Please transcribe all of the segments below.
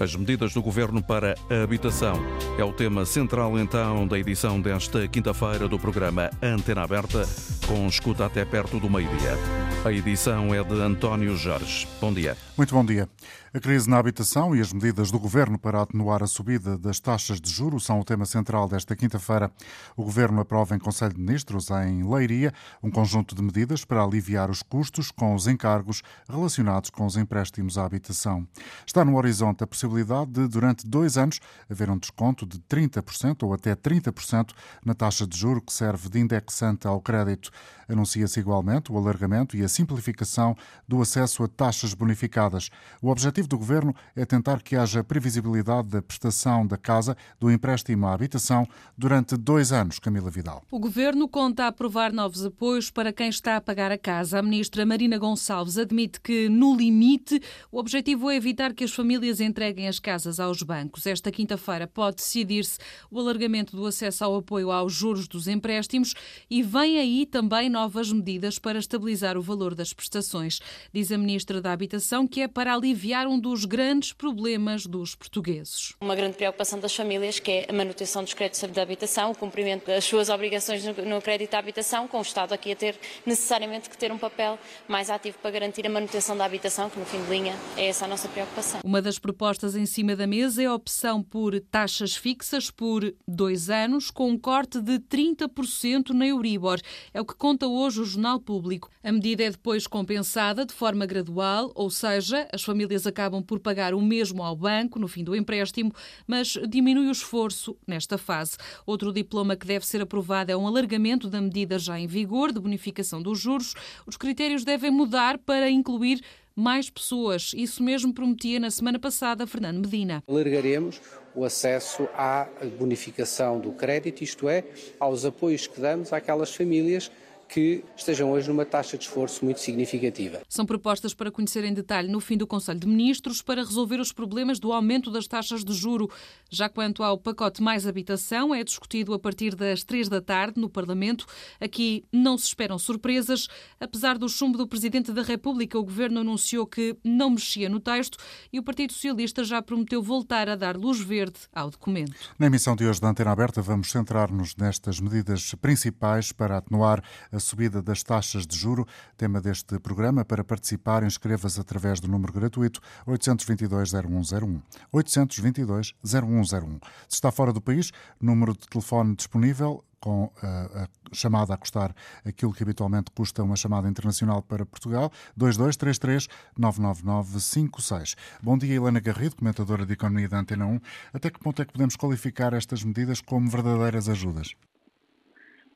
As medidas do governo para a habitação é o tema central então da edição desta quinta-feira do programa Antena Aberta, com escuta até perto do meio-dia. A edição é de António Jorge. Bom dia. Muito bom dia. A crise na habitação e as medidas do governo para atenuar a subida das taxas de juros são o tema central desta quinta-feira. O governo aprova em Conselho de Ministros, em Leiria, um conjunto de medidas para aliviar os custos com os encargos relacionados com os empréstimos à habitação. Está no horizonte a possibilidade de, durante dois anos, haver um desconto de 30% ou até 30% na taxa de juro que serve de indexante ao crédito. Anuncia-se igualmente o alargamento e a simplificação do acesso a taxas bonificadas. O objetivo do Governo é tentar que haja previsibilidade da prestação da casa, do empréstimo à habitação, durante dois anos, Camila Vidal. O Governo conta aprovar novos apoios para quem está a pagar a casa. A ministra Marina Gonçalves admite que, no limite, o objetivo é evitar que as famílias entreguem as casas aos bancos. Esta quinta-feira pode decidir-se o alargamento do acesso ao apoio aos juros dos empréstimos e vem aí também novas medidas para estabilizar o valor das prestações. Diz a ministra da Habitação que é para aliviar um dos grandes problemas dos portugueses. Uma grande preocupação das famílias, que é a manutenção dos créditos de habitação, o cumprimento das suas obrigações no crédito à habitação, com o Estado aqui a ter necessariamente que ter um papel mais ativo para garantir a manutenção da habitação, que no fim de linha é essa a nossa preocupação. Uma das propostas em cima da mesa é a opção por taxas fixas por dois anos, com um corte de 30% na Euribor. É o que conta hoje o Jornal Público. A medida é depois compensada de forma gradual, ou seja, as famílias acabam por pagar o mesmo ao banco no fim do empréstimo, mas diminui o esforço nesta fase. Outro diploma que deve ser aprovado é um alargamento da medida já em vigor de bonificação dos juros. Os critérios devem mudar para incluir mais pessoas. Isso mesmo prometia na semana passada Fernando Medina. Alargaremos o acesso à bonificação do crédito, isto é, aos apoios que damos àquelas famílias que estejam hoje numa taxa de esforço muito significativa. São propostas para conhecer em detalhe no fim do Conselho de Ministros para resolver os problemas do aumento das taxas de juro. Já quanto ao pacote mais habitação, é discutido a partir das três da tarde no Parlamento. Aqui não se esperam surpresas. Apesar do chumbo do Presidente da República, o Governo anunciou que não mexia no texto e o Partido Socialista já prometeu voltar a dar luz verde ao documento. Na emissão de hoje da Antena Aberta, vamos centrar-nos nestas medidas principais para atenuar a a subida das taxas de juro. Tema deste programa. Para participar, inscreva-se através do número gratuito 822-0101. 822-0101. Se está fora do país, número de telefone disponível com a, a, chamada a custar aquilo que habitualmente custa uma chamada internacional para Portugal, 2233-99956. Bom dia, Helena Garrido, comentadora de Economia da Antena 1. Até que ponto é que podemos qualificar estas medidas como verdadeiras ajudas?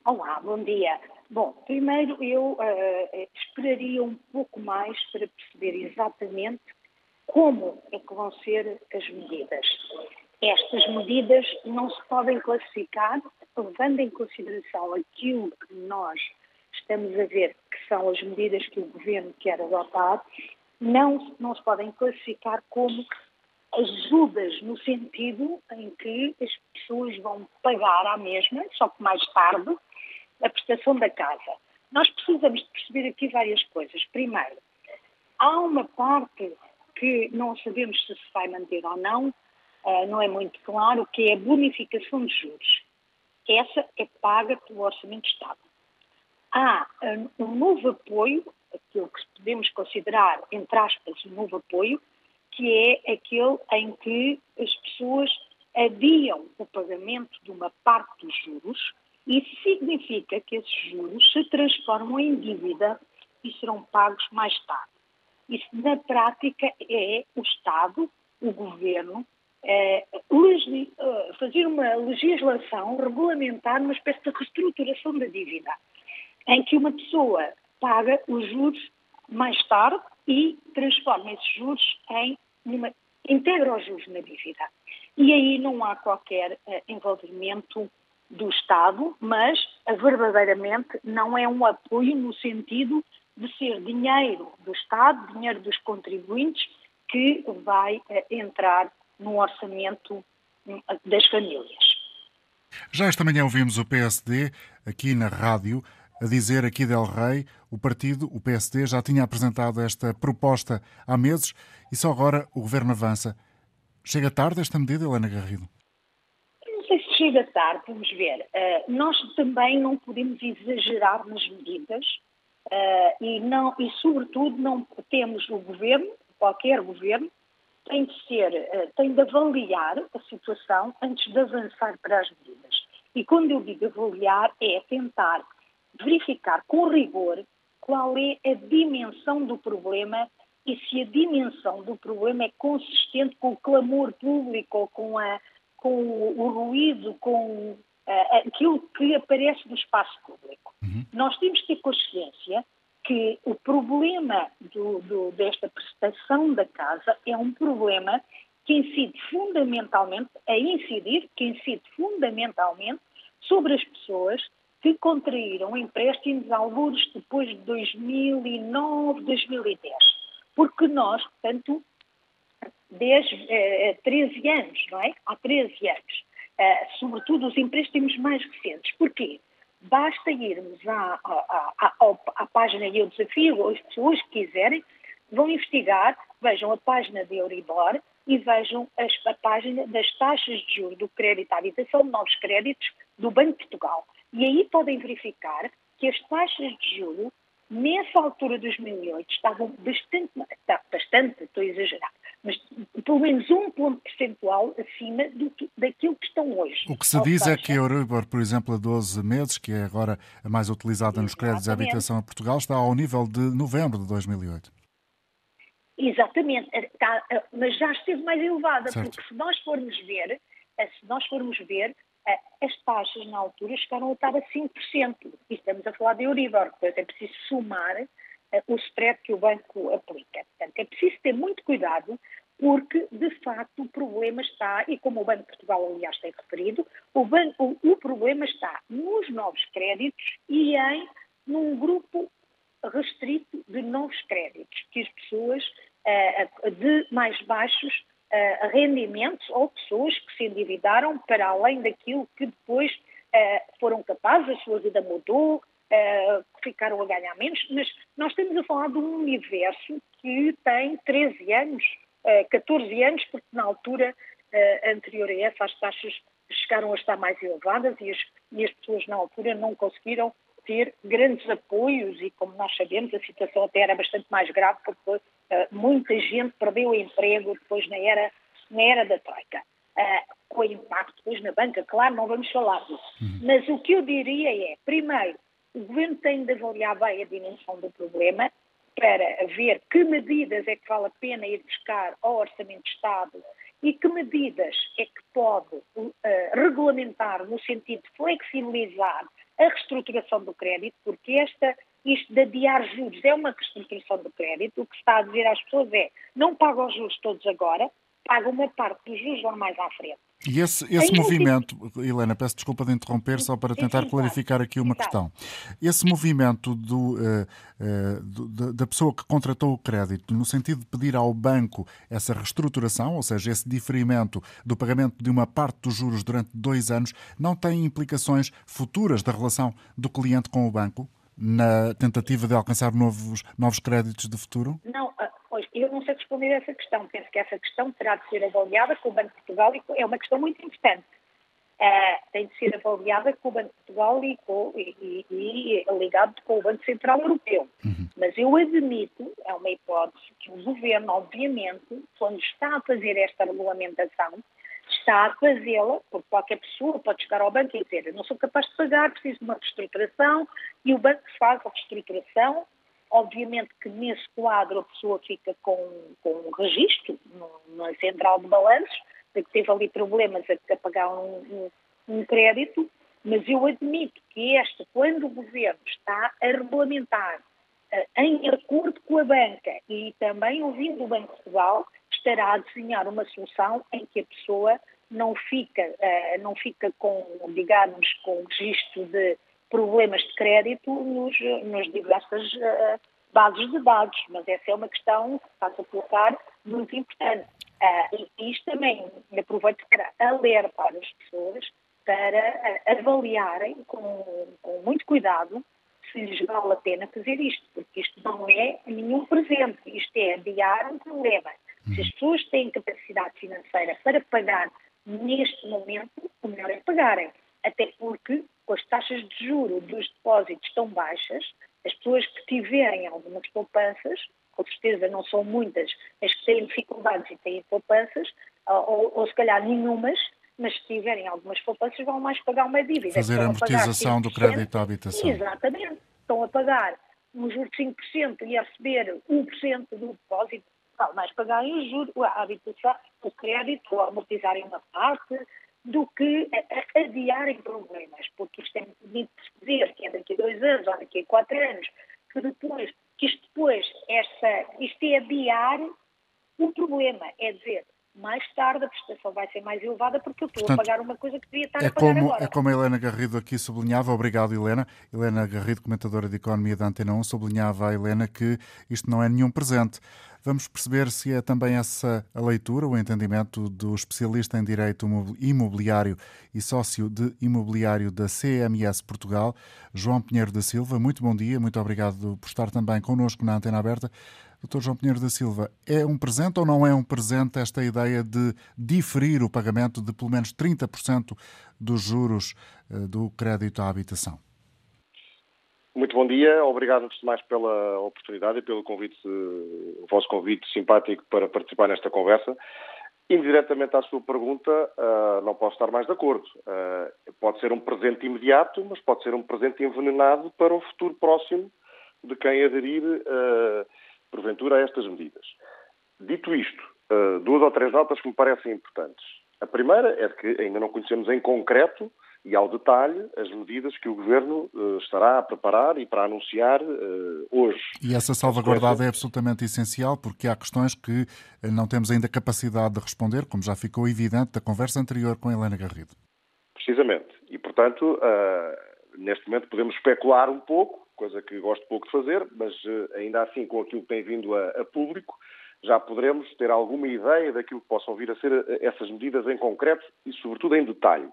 Olá, bom dia. Bom, primeiro eu uh, esperaria um pouco mais para perceber exatamente como é que vão ser as medidas. Estas medidas não se podem classificar, levando em consideração aquilo que nós estamos a ver que são as medidas que o Governo quer adotar, não, não se podem classificar como ajudas no sentido em que as pessoas vão pagar à mesma, só que mais tarde, a prestação da casa. Nós precisamos de perceber aqui várias coisas. Primeiro, há uma parte que não sabemos se se vai manter ou não, uh, não é muito claro, que é a bonificação de juros. Essa é paga pelo Orçamento de Estado. Há um, um novo apoio, aquilo que podemos considerar, entre aspas, um novo apoio, que é aquele em que as pessoas adiam o pagamento de uma parte dos juros isso significa que esses juros se transformam em dívida e serão pagos mais tarde. Isso, na prática, é o Estado, o Governo, é, fazer uma legislação, regulamentar uma espécie de reestruturação da dívida, em que uma pessoa paga os juros mais tarde e transforma esses juros em uma, integra os juros na dívida. E aí não há qualquer uh, envolvimento do Estado, mas verdadeiramente não é um apoio no sentido de ser dinheiro do Estado, dinheiro dos contribuintes, que vai eh, entrar no orçamento hum, das famílias. Já esta manhã ouvimos o PSD aqui na rádio a dizer aqui Del Rey, o partido, o PSD, já tinha apresentado esta proposta há meses e só agora o governo avança. Chega tarde esta medida, Helena Garrido? Chega tarde, vamos ver. Uh, nós também não podemos exagerar nas medidas uh, e, não, e, sobretudo, não temos o governo, qualquer governo, tem de ser, uh, tem de avaliar a situação antes de avançar para as medidas. E quando eu digo avaliar, é tentar verificar com rigor qual é a dimensão do problema e se a dimensão do problema é consistente com o clamor público ou com, a, com o, ruído, com uh, aquilo que aparece no espaço público. Uhum. Nós temos que ter consciência que o problema do, do, desta prestação da casa é um problema que incide fundamentalmente, a incidir, que incide fundamentalmente sobre as pessoas que contraíram empréstimos alguns depois de 2009, 2010 porque nós, portanto, 10, eh, 13 anos, não é? Há 13 anos, eh, sobretudo os empréstimos mais recentes. Porquê? Basta irmos à, à, à, à página e eu desafio as pessoas que quiserem, vão investigar, vejam a página de Euribor e vejam as, a página das taxas de juros do crédito à habitação, novos créditos do Banco de Portugal. E aí podem verificar que as taxas de juros Nessa altura de 2008 estavam bastante, bastante, estou a exagerar, mas pelo menos um ponto percentual acima do, daquilo que estão hoje. O que se diz é que a Euribor, por exemplo, a 12 meses, que é agora a mais utilizada nos créditos de habitação em Portugal, está ao nível de novembro de 2008. Exatamente, está, mas já esteve mais elevada, certo. porque se nós formos ver, se nós formos ver, as taxas na altura chegaram a estar a 5%. E estamos a falar de Euribor, portanto é preciso somar o spread que o banco aplica. Portanto, é preciso ter muito cuidado porque, de facto, o problema está, e como o Banco de Portugal, aliás, tem referido, o, banco, o problema está nos novos créditos e em num grupo restrito de novos créditos, que as pessoas uh, de mais baixos uh, rendimentos ou pessoas que se endividaram para além daquilo que depois uh, foram capazes, a sua vida mudou, uh, ficaram a ganhar menos, mas nós estamos a falar de um universo que tem 13 anos, uh, 14 anos, porque na altura anterior a essa as taxas chegaram a estar mais elevadas e as, e as pessoas na altura não conseguiram ter grandes apoios e, como nós sabemos, a situação até era bastante mais grave porque Uh, muita gente perdeu o emprego depois na era, na era da Troika. Uh, com o impacto depois na banca, claro, não vamos falar disso. Uhum. Mas o que eu diria é, primeiro, o governo tem de avaliar bem a dimensão do problema para ver que medidas é que vale a pena ir buscar ao Orçamento de Estado e que medidas é que pode uh, regulamentar no sentido de flexibilizar a reestruturação do crédito, porque esta isto de adiar juros é uma reestruturação do crédito. O que está a dizer às pessoas é não pagam os juros todos agora, pagam uma parte dos juros lá mais à frente. E esse, esse movimento, Helena, peço desculpa de interromper, só para tentar sim, sim, clarificar aqui uma questão. Esse movimento do, uh, uh, do, da pessoa que contratou o crédito, no sentido de pedir ao banco essa reestruturação, ou seja, esse diferimento do pagamento de uma parte dos juros durante dois anos, não tem implicações futuras da relação do cliente com o banco? na tentativa de alcançar novos, novos créditos de futuro? Não, pois, eu não sei responder a essa questão. Penso que essa questão terá de ser avaliada com o Banco de Portugal e é uma questão muito importante. Uh, tem de ser avaliada com o Banco de Portugal e, com, e, e, e ligado com o Banco Central Europeu. Uhum. Mas eu admito, é uma hipótese, que o Governo, obviamente, quando está a fazer esta regulamentação, está a fazê-la, porque qualquer pessoa pode chegar ao banco e dizer eu não sou capaz de pagar, preciso de uma reestruturação, e o banco faz a reestruturação. Obviamente que nesse quadro a pessoa fica com, com um registro na central de balanços, de que teve ali problemas a, a pagar um, um, um crédito, mas eu admito que esta, quando o governo está a regulamentar uh, em acordo com a banca e também ouvindo o Banco Portugal, estará a desenhar uma solução em que a pessoa não fica, uh, não fica com, digamos, com registro de problemas de crédito nos, nos diversas uh, bases de dados, mas essa é uma questão que está a colocar muito importante. Uh, e isto também aproveito para alertar as pessoas para avaliarem com, com muito cuidado se lhes vale a pena fazer isto, porque isto não é nenhum presente, isto é adiar um problema. Se as pessoas têm capacidade financeira para pagar neste momento, o melhor é pagarem. Até porque, com as taxas de juro dos depósitos tão baixas, as pessoas que tiverem algumas poupanças, com certeza não são muitas as que têm dificuldades e têm poupanças, ou, ou se calhar nenhumas, mas se tiverem algumas poupanças vão mais pagar uma dívida. Fazer a amortização do crédito à habitação. Exatamente. Estão a pagar um juro de 5% e a receber 1% do depósito, vale mais pagarem o juro, a habitação, o crédito, ou amortizarem uma parte, do que adiarem problemas, porque isto é muito bonito dizer que é daqui a dois anos ou daqui a quatro anos, que depois, que isto depois, esta, isto é adiar o problema, é dizer, mais tarde a prestação vai ser mais elevada porque eu estou Portanto, a pagar uma coisa que devia estar é a pagar como, agora. É como a Helena Garrido aqui sublinhava, obrigado Helena, Helena Garrido, comentadora de Economia da Antena 1, sublinhava a Helena que isto não é nenhum presente. Vamos perceber se é também essa a leitura, o entendimento do especialista em Direito Imobiliário e sócio de imobiliário da CMS Portugal, João Pinheiro da Silva. Muito bom dia, muito obrigado por estar também connosco na Antena Aberta. Doutor João Pinheiro da Silva, é um presente ou não é um presente esta ideia de diferir o pagamento de pelo menos 30% dos juros eh, do crédito à habitação? Muito bom dia, obrigado antes de mais pela oportunidade e pelo convite, o vosso convite simpático para participar nesta conversa. Indiretamente à sua pergunta, uh, não posso estar mais de acordo. Uh, pode ser um presente imediato, mas pode ser um presente envenenado para o futuro próximo de quem aderir, porventura, a estas medidas. Dito isto, duas ou três notas que me parecem importantes. A primeira é que ainda não conhecemos em concreto e ao detalhe as medidas que o Governo uh, estará a preparar e para anunciar uh, hoje. E essa salvaguardada é absolutamente essencial porque há questões que eh, não temos ainda capacidade de responder, como já ficou evidente da conversa anterior com Helena Garrido. Precisamente. E, portanto, uh, neste momento podemos especular um pouco, coisa que gosto pouco de fazer, mas ainda assim, com aquilo que tem vindo a, a público, já poderemos ter alguma ideia daquilo que possam vir a ser essas medidas em concreto e, sobretudo, em detalhe.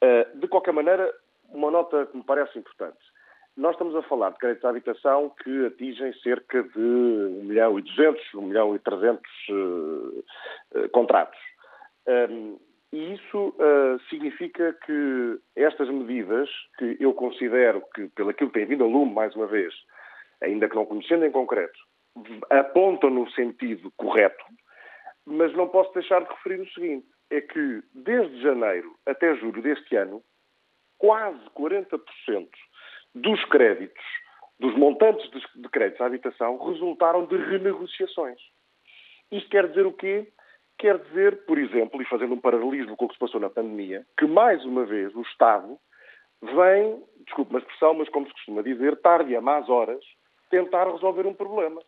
Eh, de qualquer maneira, uma nota que me parece importante. Nós estamos a falar de créditos à habitação que atingem cerca de 1 milhão e 200, 1 milhão e 300 uh, uh, contratos. Um, e isso uh, significa que estas medidas, que eu considero que, pelo aquilo que tem vindo a lume, mais uma vez, ainda que não conhecendo em concreto, apontam no sentido correto, mas não posso deixar de referir o seguinte é que, desde janeiro até julho deste ano, quase 40% dos créditos, dos montantes de créditos à habitação, resultaram de renegociações. Isto quer dizer o quê? Quer dizer, por exemplo, e fazendo um paralelismo com o que se passou na pandemia, que mais uma vez o Estado vem, desculpe uma expressão, mas como se costuma dizer, tarde a más horas, tentar resolver um problema.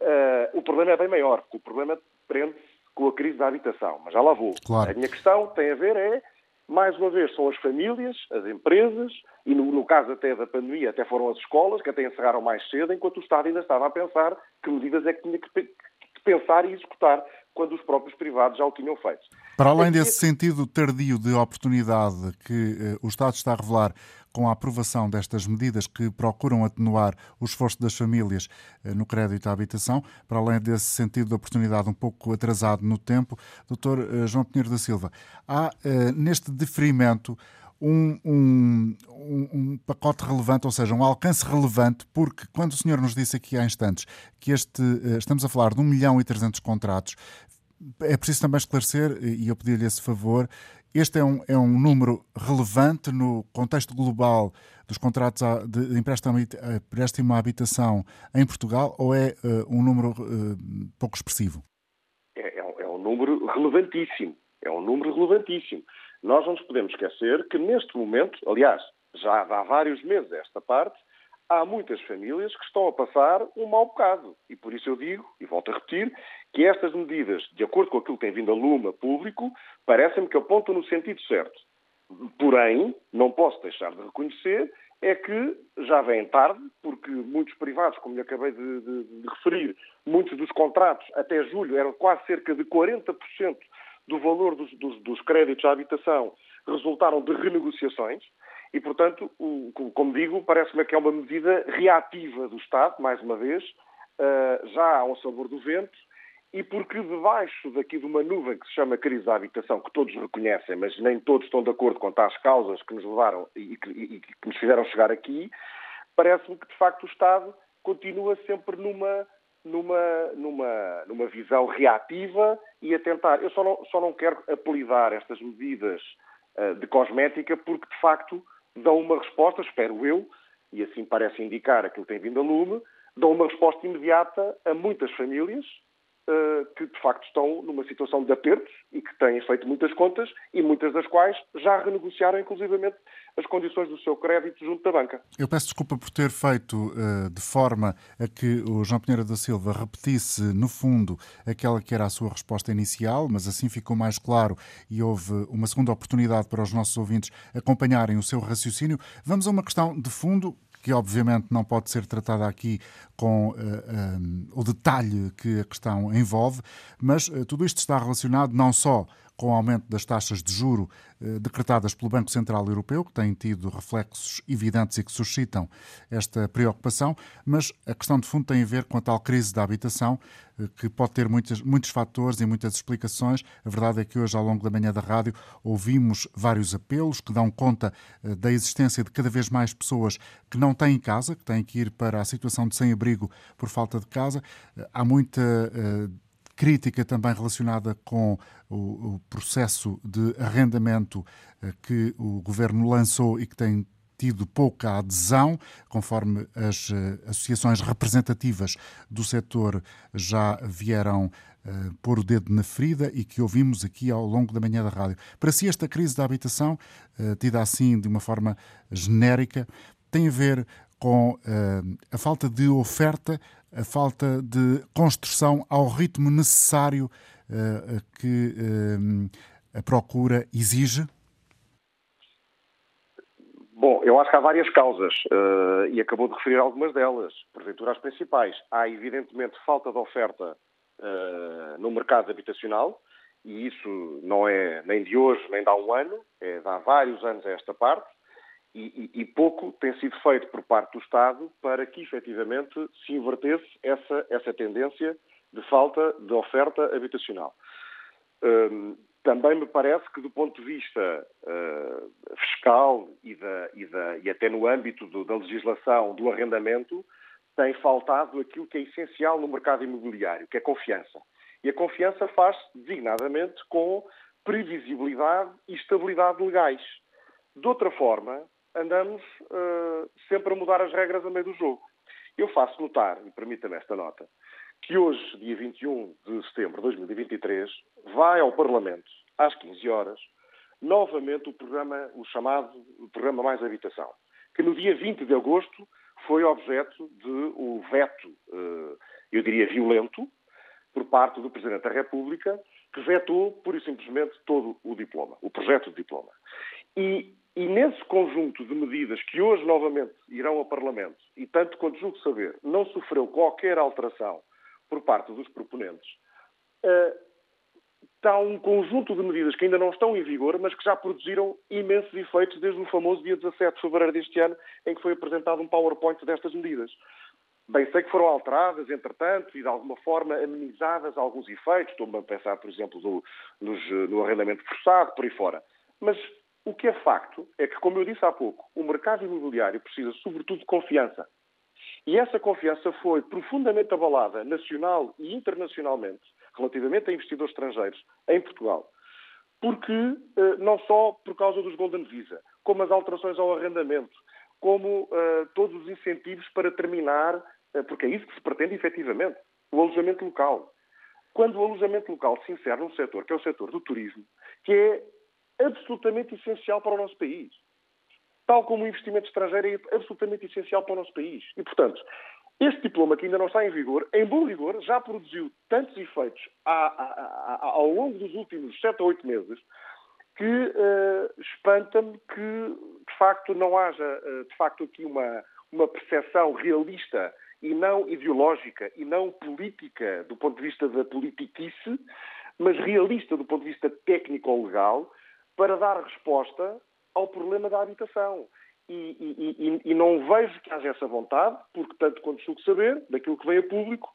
Uh, o problema é bem maior, porque o problema prende-se com a crise da habitação, mas já lá vou. Claro. A minha questão tem a ver é, mais uma vez, são as famílias, as empresas, e no, no, caso até da pandemia, até foram as escolas, que até encerraram mais cedo, enquanto o Estado ainda estava a pensar que medidas é que tinha que, que pensar e executar quando os próprios privados já o tinham feito. Para além desse sentido tardio de oportunidade que eh, o Estado está a revelar com a aprovação destas medidas que procuram atenuar o esforço das famílias eh, no crédito à habitação, para além desse sentido de oportunidade um pouco atrasado no tempo, Dr. Eh, João Pinheiro da Silva, há neste deferimento um, um, um, pacote relevante, ou seja, um alcance relevante, porque quando o senhor nos disse aqui há instantes que este, estamos a falar de 1 milhão e 300 contratos, é preciso também esclarecer, e eu pedi-lhe esse favor, este é um, é um número relevante no contexto global dos contratos de empréstimo, empréstimo à habitação em Portugal ou é uh, um número uh, pouco expressivo? É, é, um, é um número relevantíssimo. É um número relevantíssimo. Nós não nos podemos esquecer que neste momento, aliás, já há vários meses esta parte, há muitas famílias que estão a passar um mau bocado. E por isso eu digo, e volto a repetir, que estas medidas, de acordo com aquilo que tem vindo a Luma público, parecem-me que apontam no sentido certo. Porém, não posso deixar de reconhecer é que já vem tarde, porque muitos privados, como lhe acabei de, de, de referir, muitos dos contratos até julho eram quase cerca de 40% do valor dos, dos, dos créditos à habitação resultaram de renegociações. E, portanto, o, como digo, parece-me que é uma medida reativa do Estado, mais uma vez, uh, já um sabor do vento, e porque debaixo daqui de uma nuvem que se chama crise da habitação, que todos reconhecem, mas nem todos estão de acordo quanto às causas que nos levaram e que, e que nos fizeram chegar aqui, parece-me que de facto o Estado continua sempre numa, numa, numa, numa visão reativa e a tentar. Eu só não, só não quero apelidar estas medidas uh, de cosmética porque de facto dão uma resposta, espero eu, e assim parece indicar aquilo que tem vindo a lume, dão uma resposta imediata a muitas famílias uh, que de facto estão numa situação de apertos e que têm feito muitas contas e muitas das quais já renegociaram inclusivamente as condições do seu crédito junto da banca. Eu peço desculpa por ter feito uh, de forma a que o João Pinheiro da Silva repetisse, no fundo, aquela que era a sua resposta inicial, mas assim ficou mais claro e houve uma segunda oportunidade para os nossos ouvintes acompanharem o seu raciocínio. Vamos a uma questão de fundo que obviamente não pode ser tratada aqui com uh, eh, um, o detalhe que a questão envolve, mas uh, tudo isto está relacionado não só com o aumento das taxas de juro eh, decretadas pelo Banco Central Europeu, que têm tido reflexos evidentes e que suscitam esta preocupação, mas a questão de fundo tem a ver com a tal crise da habitação, eh, que pode ter muitos, muitos fatores e muitas explicações. A verdade é que hoje, ao longo da manhã da rádio, ouvimos vários apelos que dão conta eh, da existência de cada vez mais pessoas que não têm casa, que têm que ir para a situação de sem-abrigo por falta de casa. Há muita crítica também relacionada com o, o processo de arrendamento eh, que o governo lançou e que tem tido pouca adesão, conforme as eh, associações representativas do setor já vieram uh, pôr o dedo na ferida e que ouvimos aqui ao longo da manhã da rádio. Para si, esta crise da habitação, uh, tida assim de uma forma genérica, tem a ver com uh, a falta de oferta, a falta de construção ao ritmo necessário uh, que uh, a procura exige? Bom, eu acho que há várias causas uh, e acabou de referir algumas delas, porventura as principais. Há, evidentemente, falta de oferta no mercado habitacional e isso não é nem de hoje nem de há um ano, é de há vários anos a esta parte e, e, pouco tem sido feito por parte do Estado para que efetivamente se invertesse essa, essa tendência de falta de oferta habitacional. Um, também me parece que, do ponto de vista uh, fiscal e, da, e, da, e, até no âmbito do, da legislação do arrendamento, tem faltado aquilo que é essencial no mercado imobiliário, que é confiança. E a confiança faz-se designadamente com previsibilidade e estabilidade legais. De outra forma, andamos uh, sempre a mudar as regras a meio do jogo. Eu faço notar, e permita-me esta nota, que hoje, dia 21 de setembro de 2023, vai ao Parlamento, às 15 horas, novamente o programa, o chamado Programa Mais Habitação, que no dia 20 de agosto foi objeto de o veto, uh, eu diria violento, por parte do Presidente da República, que vetou, pura e simplesmente, todo o diploma, o projeto de diploma. E e nesse conjunto de medidas que hoje novamente irão ao Parlamento, e tanto quanto julgo saber, não sofreu qualquer alteração por parte dos proponentes, uh, está um conjunto de medidas que ainda não estão em vigor, mas que já produziram imensos efeitos desde o famoso dia 17 de fevereiro deste ano, em que foi apresentado um PowerPoint destas medidas. Bem, sei que foram alteradas, entretanto, e de alguma forma amenizadas alguns efeitos. Estou-me a pensar, por exemplo, no, no arrendamento forçado, por aí fora. Mas o que é facto é que, como eu disse há pouco, o mercado imobiliário precisa, sobretudo, de confiança. E essa confiança foi profundamente abalada, nacional e internacionalmente, relativamente a investidores estrangeiros em Portugal. Porque, eh, não só por causa dos Golden Visa, como as alterações ao arrendamento, como uh, todos os incentivos para terminar, porque é isso que se pretende efetivamente, o alojamento local. Quando o alojamento local se insere num setor, que é o setor do turismo, que é absolutamente essencial para o nosso país. Tal como o investimento estrangeiro é absolutamente essencial para o nosso país. E, portanto, este diploma, que ainda não está em vigor, em bom rigor, já produziu tantos efeitos ao longo dos últimos sete ou oito meses que uh, espanta-me que, de facto, não haja, uh, de facto, aqui uma, uma percepção realista e não ideológica e não política do ponto de vista da politiquice, mas realista do ponto de vista técnico-legal, para dar resposta ao problema da habitação. E, e, e, e, não vejo que haja essa vontade, porque, tanto quanto julgo saber, daquilo que vem a público,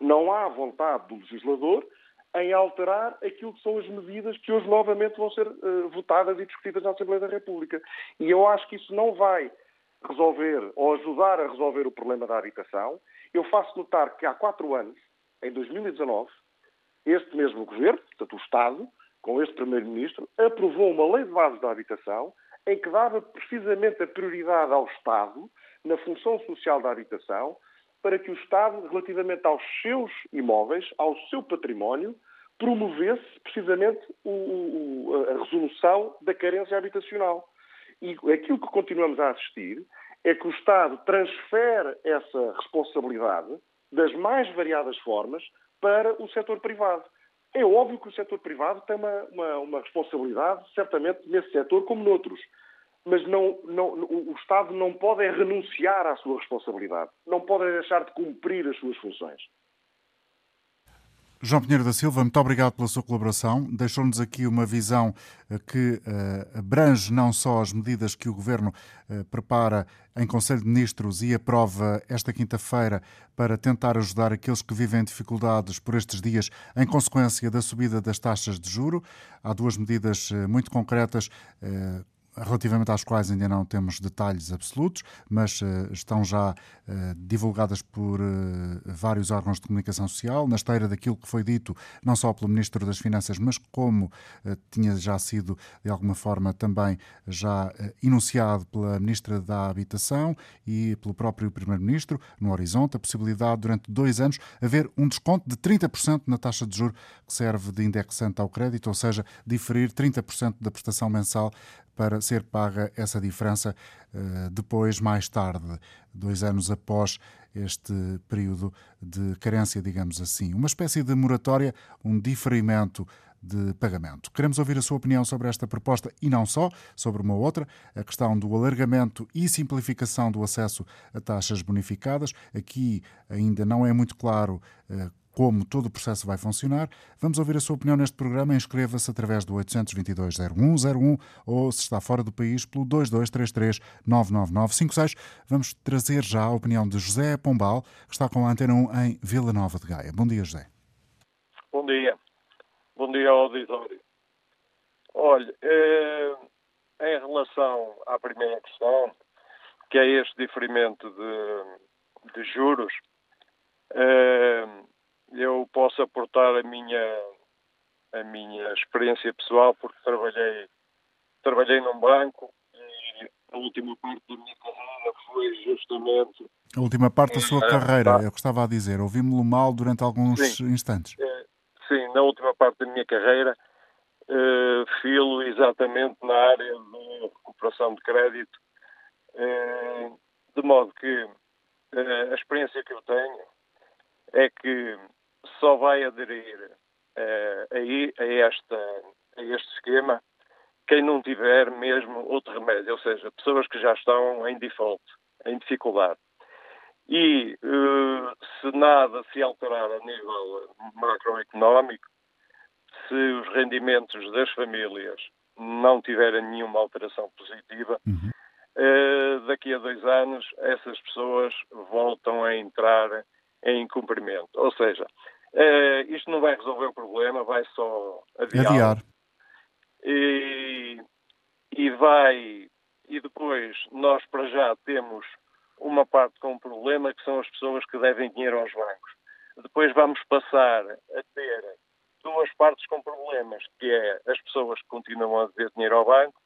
Não há vontade do legislador em alterar aquilo que são as medidas que hoje novamente vão ser uh, votadas e discutidas na Assembleia da República. E eu acho que isso não vai resolver ou ajudar a resolver o problema da habitação. Eu faço notar que há quatro anos, em 2019, este mesmo governo, portanto o Estado, com este Primeiro-Ministro, aprovou uma lei de base da habitação em que dava precisamente a prioridade ao Estado na função social da habitação para que o Estado, relativamente aos seus imóveis, ao seu património, promovesse precisamente o, o, a resolução da carência habitacional. E aquilo que continuamos a assistir é que o Estado transfere essa responsabilidade das mais variadas formas para o setor privado. É óbvio que o setor privado tem uma, uma, uma responsabilidade, certamente, nesse setor como noutros mas não, não, o Estado não pode é renunciar à sua responsabilidade, não pode é deixar de cumprir as suas funções. João Pinheiro da Silva, muito obrigado pela sua colaboração. Deixou-nos aqui uma visão eh, que uh, abrange não só as medidas que o Governo uh, prepara em Conselho de Ministros e aprova esta quinta-feira para tentar ajudar aqueles que vivem dificuldades por estes dias em consequência da subida das taxas de juro. Há duas medidas uh, muito concretas relativamente às quais ainda não temos detalhes absolutos, mas uh, estão já uh, divulgadas por uh, vários órgãos de comunicação social, na esteira daquilo que foi dito não só pelo Ministro das Finanças, mas como tinha já sido, de alguma forma, também já enunciado pela Ministra da Habitação e pelo próprio Primeiro-Ministro, no horizonte, a possibilidade, durante dois anos, haver um desconto de 30% na taxa de juros que serve de indexante ao crédito, ou seja, diferir 30% da prestação mensal para ser paga essa diferença eh, depois, mais tarde, dois anos após este período de carência, digamos assim. Uma espécie de moratória, um diferimento de pagamento. Queremos ouvir a sua opinião sobre esta proposta e não só, sobre uma outra, a questão do alargamento e simplificação do acesso a taxas bonificadas. Aqui ainda não é muito claro eh, como todo o processo vai funcionar. Vamos ouvir a sua opinião neste programa. Inscreva-se através do 822-0101 ou, se está fora do país, pelo 2233-99956. Vamos trazer já a opinião de José Pombal, que está com a Antena 1 em Vila Nova de Gaia. Bom dia, José. Bom dia. Bom dia ao auditório. Olha, eh, em relação à primeira questão, que é este diferimento de, de juros, eh, eu posso aportar a minha a minha experiência pessoal porque trabalhei trabalhei num banco e a última parte da minha carreira foi justamente a última parte da sua carreira, eu gostava a dizer, ouvimos-lo mal durante alguns sim, instantes. Eh, sim, na última parte da minha carreira uh, filo exatamente na área de recuperação de crédito, uh, de modo que uh, a experiência que eu tenho é que só vai aderir uh, a, a, esta, a este esquema quem não tiver mesmo outro remédio, ou seja, pessoas que já estão em default, em dificuldade. E uh, se nada se alterar a nível macroeconómico, se os rendimentos das famílias não tiverem nenhuma alteração positiva, uhum. uh, daqui a dois anos essas pessoas voltam a entrar em cumprimento. Ou seja, Uh, isto não vai resolver o problema, vai só adiar. adiar. E, e vai. E depois, nós para já temos uma parte com um problema, que são as pessoas que devem dinheiro aos bancos. Depois vamos passar a ter duas partes com problemas, que é as pessoas que continuam a dever dinheiro ao banco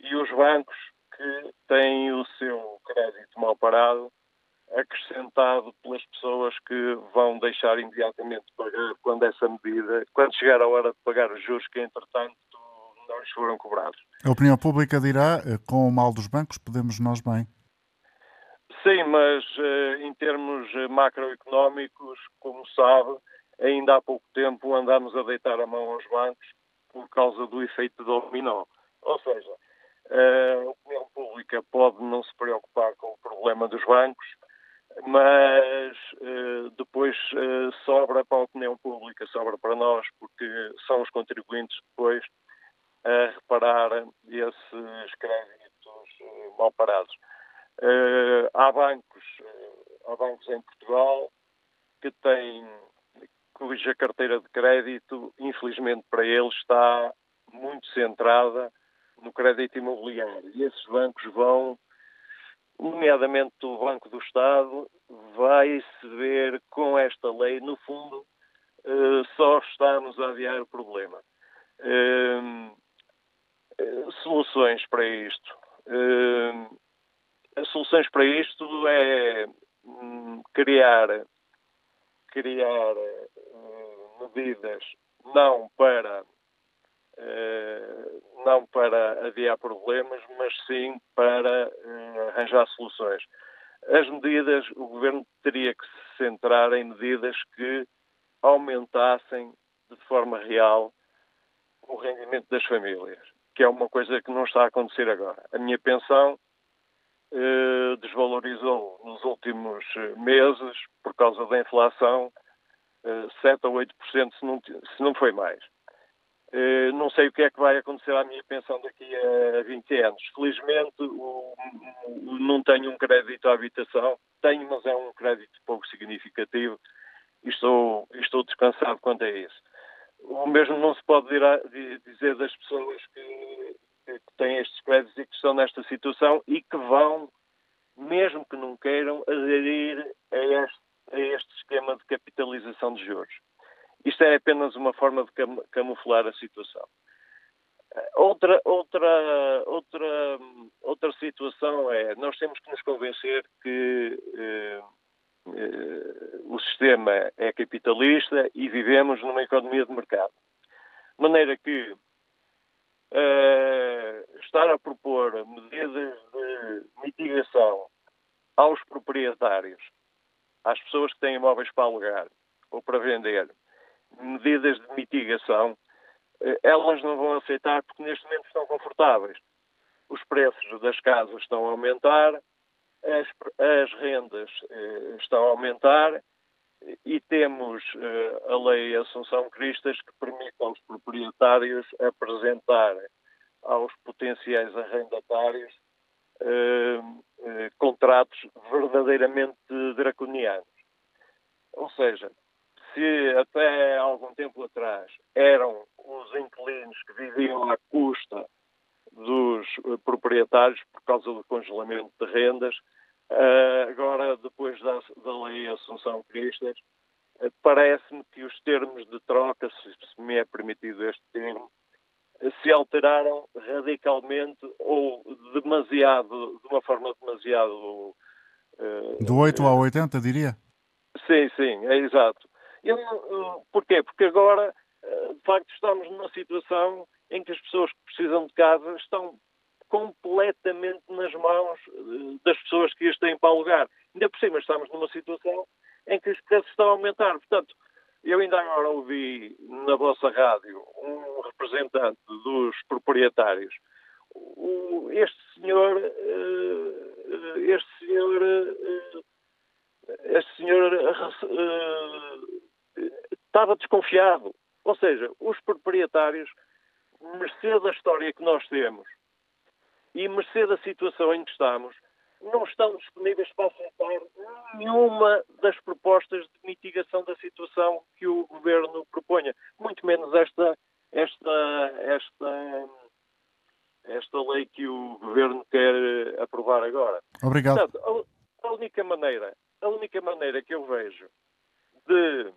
e os bancos que têm o seu crédito mal parado acrescentado pelas pessoas que vão deixar imediatamente de pagar quando essa medida, quando chegar a hora de pagar os juros que entretanto não lhes foram cobrados. A opinião pública dirá, eh, com o mal dos bancos podemos nós bem. Sim, mas eh, em termos eh, macroeconómicos, como sabe, ainda há pouco tempo andámos a deitar a mão aos bancos por causa do efeito dominó. Ou seja, a opinião pública pode não se preocupar com o problema dos bancos, mas uh, depois uh, sobra para a opinião pública, sobra para nós, porque são os contribuintes depois a reparar esses créditos uh, mal parados. há bancos, há bancos em Portugal que têm cuja carteira de crédito, infelizmente para eles, está muito centrada no crédito imobiliário. E esses bancos vão, nomeadamente o Banco do Estado, vai-se ver com esta lei, no fundo, uh, só está-nos a adiar o problema. Uh, uh, soluções para isto. as soluções para isto é um, criar, criar medidas não para não para adiar problemas, mas sim para arranjar soluções. As medidas, o governo teria que se centrar em medidas que aumentassem de forma real o rendimento das famílias, que é uma coisa que não está a acontecer agora. A minha pensão eh, desvalorizou nos últimos meses, por causa da inflação, eh, 7 ou 8%, se não, se não foi mais. Eh, não sei o que é que vai acontecer à minha pensão daqui a 20 anos. Felizmente, não tenho um crédito à habitação. Tenho, mas é um crédito pouco significativo e estou, estou descansado quanto a isso. O mesmo não se pode dizer das pessoas que, que têm estes créditos e que estão nesta situação e que vão, mesmo que não queiram, aderir a este, a este esquema de capitalização de juros. Isto é apenas uma forma de camuflar a situação. Outra, outra, outra, outra situação é nós temos que nos convencer que eh, eh, o sistema é capitalista e vivemos numa economia de mercado. De maneira que eh, estar a propor medidas de mitigação aos proprietários, às pessoas que têm imóveis para alugar ou para vender, medidas de mitigação, eh, elas não vão aceitar porque neste momento estão confortáveis. Os preços das casas estão a aumentar, as, as rendas eh, estão a aumentar e temos eh, a lei Assunção Cristas que permite aos proprietários apresentar aos potenciais arrendatários contratos verdadeiramente draconianos. Ou seja, se até algum tempo atrás eram os inquilinos que viviam à custa dos eh, proprietários por causa do congelamento de rendas, Uh, agora, depois da, da lei Assunção Cristas, uh, parece-me que os termos de troca, se, me é permitido este termo, uh, se alteraram radicalmente ou demasiado, de uma forma demasiado. Do 8 ao 80, diria? Sim, sim, é exato. Eu, porquê? Porque agora, de facto, estamos numa situação em que as pessoas que precisam de casa estão completamente nas mãos eh, das pessoas que as têm para alugar. Ainda por cima estamos numa situação em que os preços estão a aumentar. Portanto, eu ainda agora ouvi na vossa rádio um representante dos proprietários. este senhor, eh, este senhor, eh, este senhor estava desconfiado. Ou seja, os proprietários, mercê da história que nós temos, e, mercê da situação em que estamos, não estão disponíveis para aceitar nenhuma das propostas de mitigação da situação que o governo proponha, muito menos esta, esta, esta, esta lei que o governo quer aprovar agora. Obrigado. Portanto, a, a única maneira, a única maneira que eu vejo de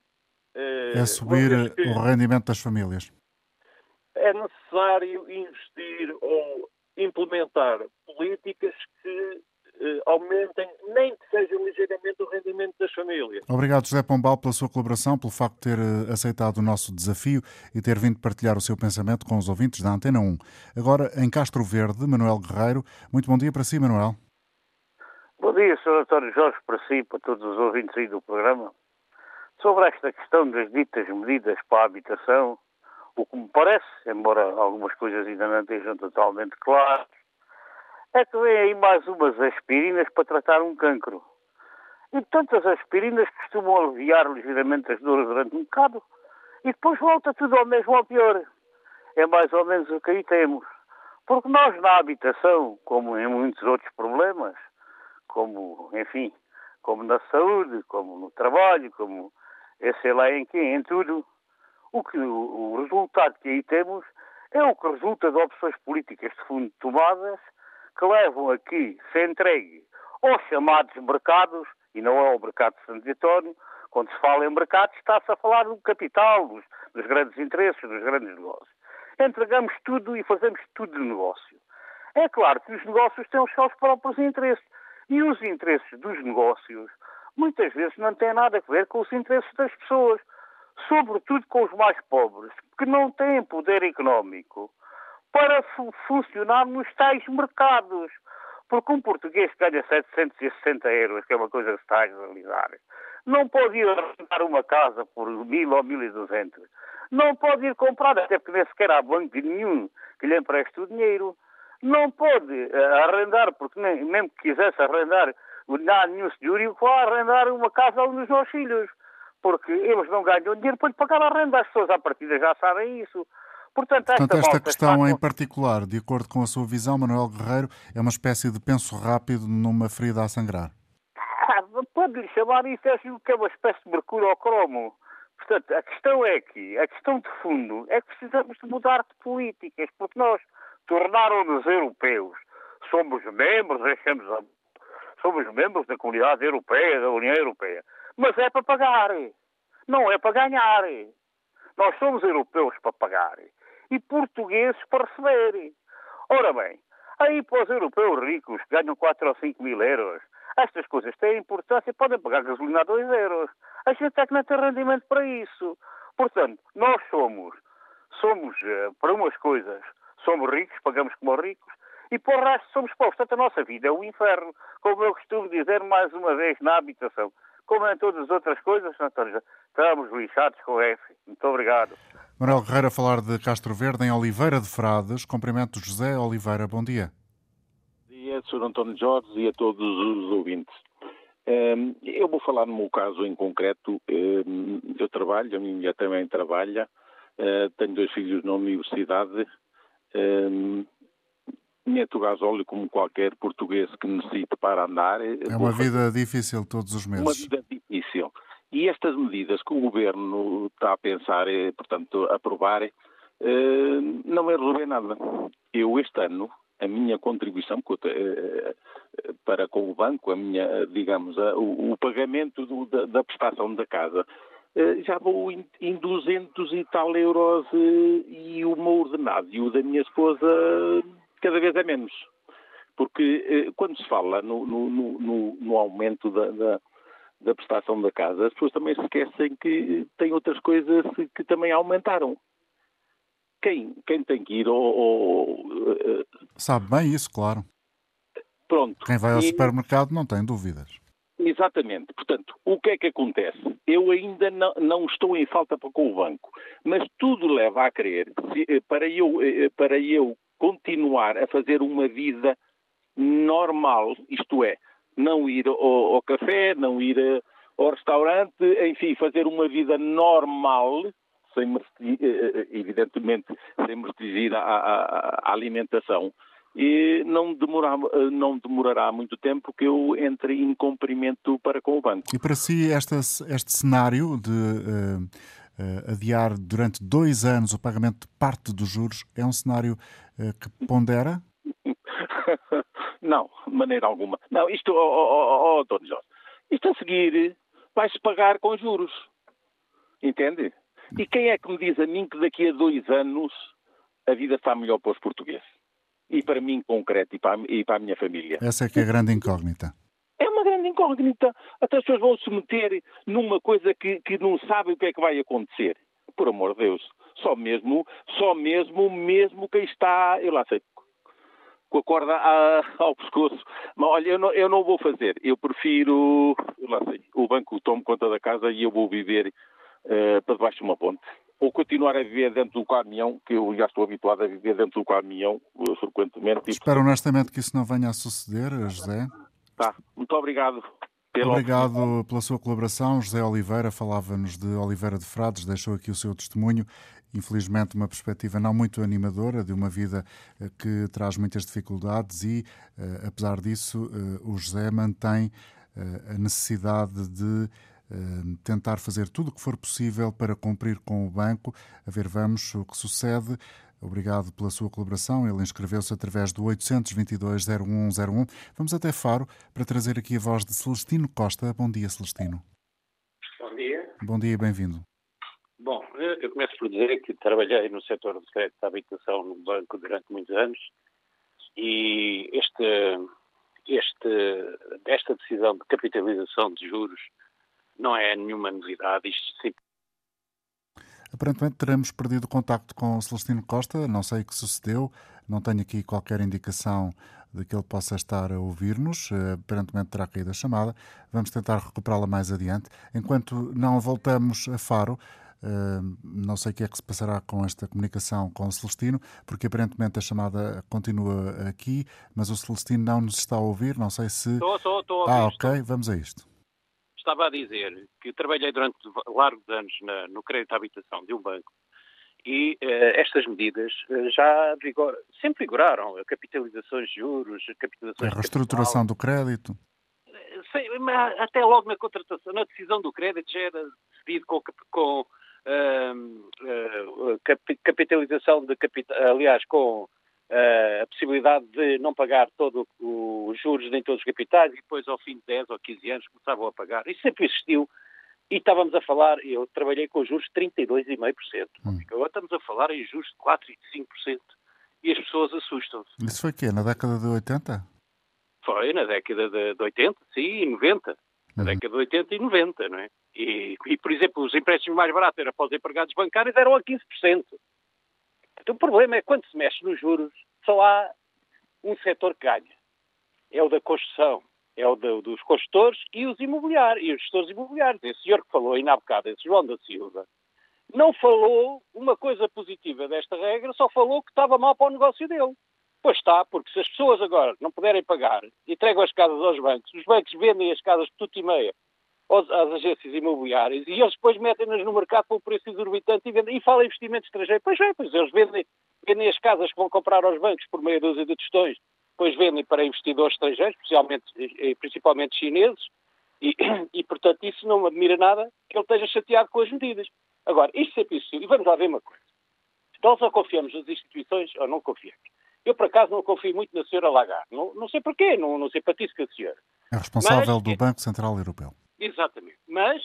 eh, é subir que, o rendimento das famílias. É necessário investir ou implementar políticas que eh, aumentem, nem que seja ligeiramente, o rendimento das famílias. Obrigado, José Pombal, pela sua colaboração, pelo facto de ter eh, aceitado o nosso desafio e ter vindo partilhar o seu pensamento com os ouvintes da Antena 1. Agora, em Castro Verde, Manuel Guerreiro. Muito bom dia para si, Manuel. Bom dia, Sr. António Jorge, para si e para todos os ouvintes aí do programa. Sobre esta questão das ditas medidas para a habitação, o que me parece, embora algumas coisas ainda não estejam totalmente claras, é que vem aí mais umas aspirinas para tratar um cancro. E tantas aspirinas costumam aliviar ligeiramente as dores durante um bocado e depois volta tudo ao mesmo ao pior. É mais ou menos o que aí temos. Porque nós na habitação, como em muitos outros problemas, como, enfim, como na saúde, como no trabalho, como sei lá em quem, em tudo. O, que, o, resultado que aí temos é o que resulta de opções políticas de fundo tomadas que levam aqui, se entregue aos chamados mercados, e não é o mercado de Santo Vitório, quando se fala em mercado está-se a falar do capital, dos, dos grandes interesses, dos grandes negócios. Entregamos tudo e fazemos tudo de negócio. É claro que os negócios têm os seus próprios interesses. E os interesses dos negócios muitas vezes não têm nada a ver com os interesses das pessoas, sobretudo com os mais pobres, que não têm poder económico para funcionar nos tais mercados. Porque um português que ganha 760 euros, que é uma coisa que está a realizar, não pode ir arrendar uma casa por 1.000 ou 1.200. Não pode ir comprar, até porque nem sequer há banco nenhum que lhe empreste o dinheiro. Não pode uh, arrendar, porque nem, mesmo que quisesse arrendar, não há nenhum senhorio que vá arrendar uma casa aos meus filhos. Porque eles não ganham dinheiro para lhe pagar a renda. As pessoas à partida já sabem isso. Portanto, esta, Portanto, esta questão em particular, de acordo com a sua visão, Manuel Guerreiro, é uma espécie de penso rápido numa ferida a sangrar. Ah, Pode-lhe chamar isso é assim, que é uma espécie de mercúrio ao cromo. Portanto, a questão é que, a questão de fundo, é que precisamos de mudar de políticas, porque nós tornaram-nos europeus. Somos membros, deixamos a... somos membros da comunidade europeia, da União Europeia. Mas é para pagar, não é para ganhar. Nós somos europeus para pagar e portugueses para receber. Ora bem, aí para os europeus ricos que ganham 4 ou 5 mil euros, estas coisas têm importância, podem pagar gasolina a 2 euros. A gente é que não tem rendimento para isso. Portanto, nós somos, somos uh, para umas coisas, somos ricos, pagamos como ricos, e para o resto somos pobres. Portanto, a nossa vida é o um inferno, como eu costumo dizer mais uma vez na habitação. Como em todas as outras coisas, estamos lixados com F. Muito obrigado. Manuel Guerreiro a falar de Castro Verde, em Oliveira de Frades. Cumprimento José Oliveira. Bom dia. Bom dia, Sr. António Jorge e a todos os ouvintes. Ehm, eu vou falar no meu caso em concreto. Ehm, eu trabalho, a minha mulher também trabalha, eh, tenho dois filhos na universidade. Ehm, meto gasóleo como qualquer português que necessite para andar. É uma vida difícil todos os meses. Uma vida difícil. E estas medidas que o Governo está a pensar, eh, portanto, aprovar, eh, não vai resolver nada. Eu, este ano, a minha contribuição eh, para com o banco, a minha, digamos, o, pagamento da, prestação da casa, já vou em 200 e tal euros e o meu ordenado e o da minha esposa cada vez é menos. Porque quando se fala no, no, no, no aumento da, da da prestação da casa, as pessoas também se esquecem que tem outras coisas que também aumentaram. Quem, quem tem que ir ou Sabe bem isso, claro. Pronto. Quem vai ao e... supermercado não tem dúvidas. Exatamente. Portanto, o que é que acontece? Eu ainda não, não estou em falta com o banco, mas tudo leva a crer, se, para, eu, eh, para eu continuar a fazer uma vida normal, isto é, não ir ao, ao café, não ir eh, ao restaurante, enfim, fazer uma vida normal, sem eh, eh, evidentemente sem me restringir à, alimentação. E não, demorar, não demorará muito tempo que eu entre em cumprimento para com o banco. E para si este, este cenário de uh, adiar durante dois anos o pagamento de parte dos juros é um cenário uh, que pondera? Não, de maneira alguma. Não, isto, oh, oh, oh. Jorge, isto a seguir vai-se pagar com juros. Entende? E quem é que me diz a mim que daqui a dois anos a vida está melhor para os portugueses? E para mim, concreto, e para, e para a minha família. Essa é que é a grande incógnita. Uma grande incógnita. Até as pessoas vão se meter numa coisa que, que não sabem o que é que vai acontecer. Por amor de Deus. Só mesmo, só mesmo, mesmo quem está, eu lá sei, com a corda à, ao pescoço. Mas olha, eu não, eu não vou fazer. Eu prefiro, eu lá sei, o banco tome conta da casa e eu vou viver uh, para debaixo de uma ponte. Ou continuar a viver dentro do caminhão, que eu já estou habituado a viver dentro do caminhão frequentemente. Espero honestamente que isso não venha a suceder, José. Tá, muito obrigado. Obrigado pela sua colaboração. José Oliveira falava-nos de Oliveira de Frades, deixou aqui o seu testemunho infelizmente, uma perspectiva não muito animadora de uma vida eh, que traz muitas dificuldades e, eh, apesar disso, eh, o José mantém a necessidade de tentar fazer tudo o que for possível para cumprir com o banco. A ver, vamos o que sucede. Obrigado pela sua colaboração. Ele inscreveu-se através do 822-0101. Vamos até Faro para trazer aqui a voz de Celestino Costa. Bom dia, Celestino. Bom dia. Bom dia e bem-vindo. Bom, eu começo por dizer que trabalhei no setor de crédito de habitação no banco durante muitos anos e este, este, esta decisão de capitalização de juros não é nenhuma novidade. Isto sempre Aparentemente teremos perdido o contacto com o Celestino Costa, não sei o que sucedeu, não tenho aqui qualquer indicação de que ele possa estar a ouvir-nos, eh, aparentemente terá caído a chamada, vamos tentar recuperá-la mais adiante. Enquanto não voltamos a Faro, eh, não sei o que é que se passará com esta comunicação com o Celestino, porque aparentemente a chamada continua aqui, mas o Celestino não nos está a ouvir, não sei se... Estou, estou, estou a ouvir. Ah, ok, vamos a isto estava a dizer que trabalhei durante largos anos na, no crédito à habitação de um banco e uh, estas medidas uh, já vigor, sempre vigoraram. A capitalizações de juros, capitalizações A reestruturação do crédito. Eh, Sim, até logo na contratação, na decisão do crédito já era decidido com, com uh, capitalização de capital, aliás, com uh, a possibilidade de não pagar todo os juros nem todos os capitais e depois ao fim de 10 ou 15 anos começavam a pagar. Isso sempre existiu e estávamos a falar, eu trabalhei com juros de 32,5%. Hum. Agora estamos a falar em juros de 4 e 5% e as pessoas assustam-se. Isso foi o quê? Na década de 80? Foi, na década de, de 80, sim, e 90. Na uhum. década de 80 e 90, não é? E, e, por exemplo, os empréstimos mais baratos eram para os empregados bancários eram a 15%. Então, o problema é quando se mexe nos juros, só há um setor que ganha. É o da construção, é o dos construtores e os imobiliários, e os gestores imobiliários. Esse senhor que falou ainda há bocado, esse João da Silva, não falou uma coisa positiva desta regra, só falou que estava mal para o negócio dele. Pois está, porque se as pessoas agora não puderem pagar, entregam as casas aos bancos, os bancos vendem as casas por tudo e meia às agências imobiliárias e eles depois metem-nas no mercado um preço exorbitante e, vendem, e falam investimento estrangeiro. Pois é, pois eles vendem, vendem as casas que vão comprar aos bancos por meia dúzia de tostões, depois vendem para investidores estrangeiros, especialmente, principalmente chineses, e, e, portanto isso não me admira nada que ele esteja chateado com as medidas. Agora, isto sempre existiu, e vamos lá ver uma coisa. Nós ou confiamos nas instituições ou não confiamos. Eu, por acaso, não confio muito na senhora Lagarde. Não, não sei porquê, não, não simpatizo com a senhora. É responsável Mas, do Banco Central Europeu. Exatamente. Mas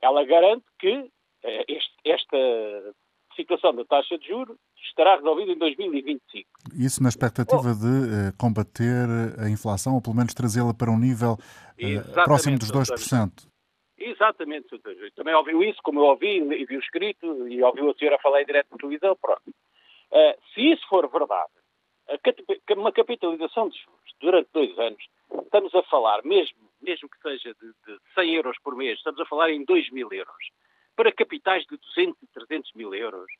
ela garante que eh, este, esta situação da taxa de juros estará resolvida em 2025. Isso na expectativa oh. de uh, combater a inflação, ou pelo menos trazê-la para um nível uh, próximo dos 2%. Exatamente, Sr. Também ouviu isso, como eu ouvi e vi o escrito, e ouviu a senhora falar em direto na televisão, pronto. Uh, se isso for verdade, uma capitalização de juros durante dois anos, estamos a falar, mesmo, mesmo que seja de, de 100 euros por mês, estamos a falar em 2 mil euros. Para capitais de 200 e 300 mil euros,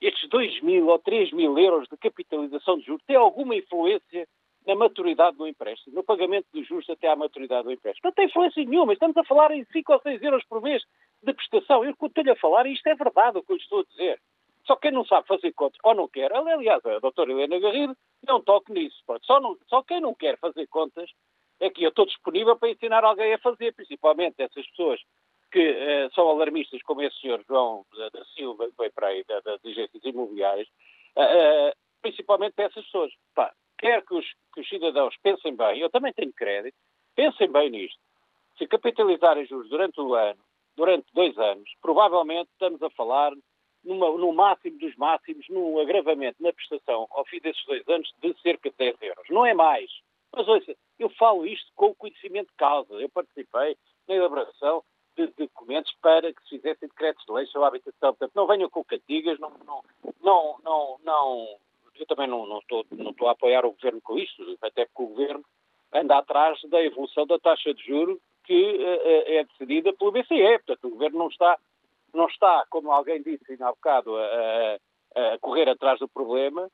estes 2 mil ou 3 mil euros de capitalização de juros têm alguma influência na maturidade do empréstimo, no pagamento dos juros até à maturidade do empréstimo. Não tem influência nenhuma. Estamos a falar em 5 ou 6 euros por mês de prestação. Eu estou-lhe a falar e isto é verdade o que eu estou a dizer. Só quem não sabe fazer contas ou não quer, aliás, a doutora Helena Garrido não toque nisso. Só, não, só quem não quer fazer contas é que eu estou disponível para ensinar alguém a fazer, principalmente essas pessoas que uh, são alarmistas, como esse senhor João da, Silva, que veio para aí, da, das agências imobiliárias, uh, uh, principalmente para essas pessoas. Pá, quer que os, que os cidadãos pensem bem, eu também tenho crédito, pensem bem nisto. Se capitalizarem juros durante o ano, durante dois anos, provavelmente estamos a falar numa, no máximo dos máximos, num agravamento na prestação ao fim desses dois anos de cerca de 10 euros. Não é mais. Mas ouça, eu falo isto com o conhecimento de causa. Eu participei na elaboração de, documentos para que se fizessem decretos de lei sobre a habitação. Portanto, não venham com cantigas, não, não, não, não, não eu também não, não, estou, não estou a apoiar o governo com isto, até porque o governo anda atrás da evolução da taxa de juro que uh, é decidida pelo BCE. Portanto, o governo não está não está, como alguém disse há bocado, a, a, correr atrás do problema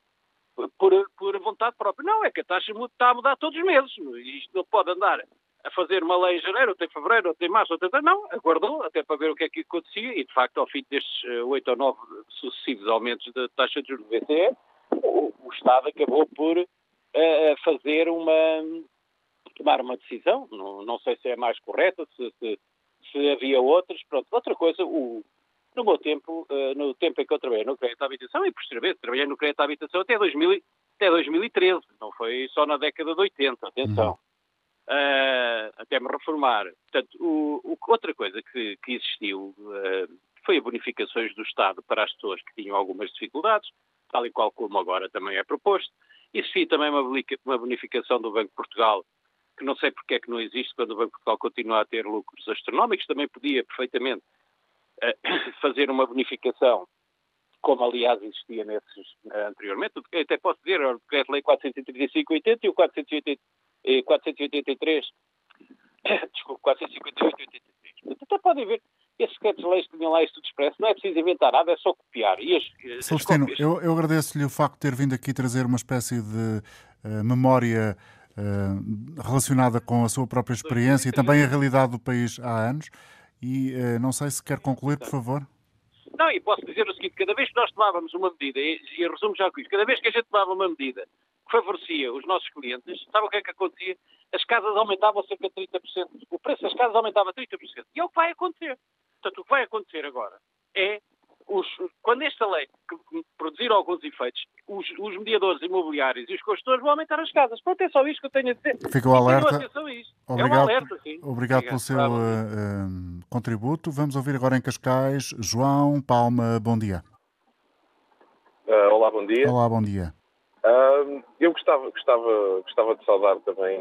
por, por vontade própria. Não, é que a taxa está a mudar todos os meses. Isto não pode andar a fazer uma lei em janeiro, ou em fevereiro, ou em março, em... Não, aguardou até para ver o que é que acontecia e, de facto, ao fim destes eh, oito ou nove sucessivos aumentos da taxa de juros do BCE, o, o Estado acabou por uh, fazer uma tomar uma decisão, não, não sei se é mais correta, se, se se havia outras. Pronto, outra coisa, o, no meu tempo, uh, no tempo em que eu trabalhei no crédito à habitação, e posteriormente trabalhei no crédito à habitação até, 2000, até 2013, não foi só na década de 80, atenção. Uh, até me reformar. Portanto, o, o, outra coisa que, que existiu uh, foi a bonificações do Estado para as pessoas que tinham algumas dificuldades, tal e qual como agora também é proposto. Existia também uma, uma bonificação do Banco de Portugal, que não sei porque é que não existe quando o Banco de Portugal continua a ter lucros astronómicos, também podia perfeitamente fazer uma bonificação, como aliás existia nesses uh, anteriormente. Até posso dizer, o Decreto-Lei 435-80 e o 480, 483, desculpe, 458-83. Até podem ver, esses decretos-leis que tinham lá isso tudo expresso, não é preciso inventar nada, é só copiar. E as, as Celestino, eu, eu agradeço-lhe o facto de ter vindo aqui trazer uma espécie de uh, memória uh, relacionada com a sua própria experiência e também a realidade do país há anos. E uh, não sei se quer concluir, por favor. Não, e posso dizer o seguinte: cada vez que nós tomávamos uma medida, e, e resumo já com isto, cada vez que a gente tomava uma medida que favorecia os nossos clientes, sabe o que é que acontecia? As casas aumentavam cerca de 30%. O preço das casas aumentava 30%. E é o que vai acontecer. Portanto, o que vai acontecer agora é os, quando esta lei produzir alguns efeitos, os, os, mediadores imobiliários e os construtores vão aumentar as casas. Pronto, é só isto que eu tenho a dizer. Ficou alerta. Obrigado, é um alerta, sim. Obrigado pelo seu uh, uh, contributo. Vamos ouvir agora em Cascais. João Palma, bom dia. Uh, olá, bom dia. Olá, bom dia. eu gostava, gostava, gostava de saudar também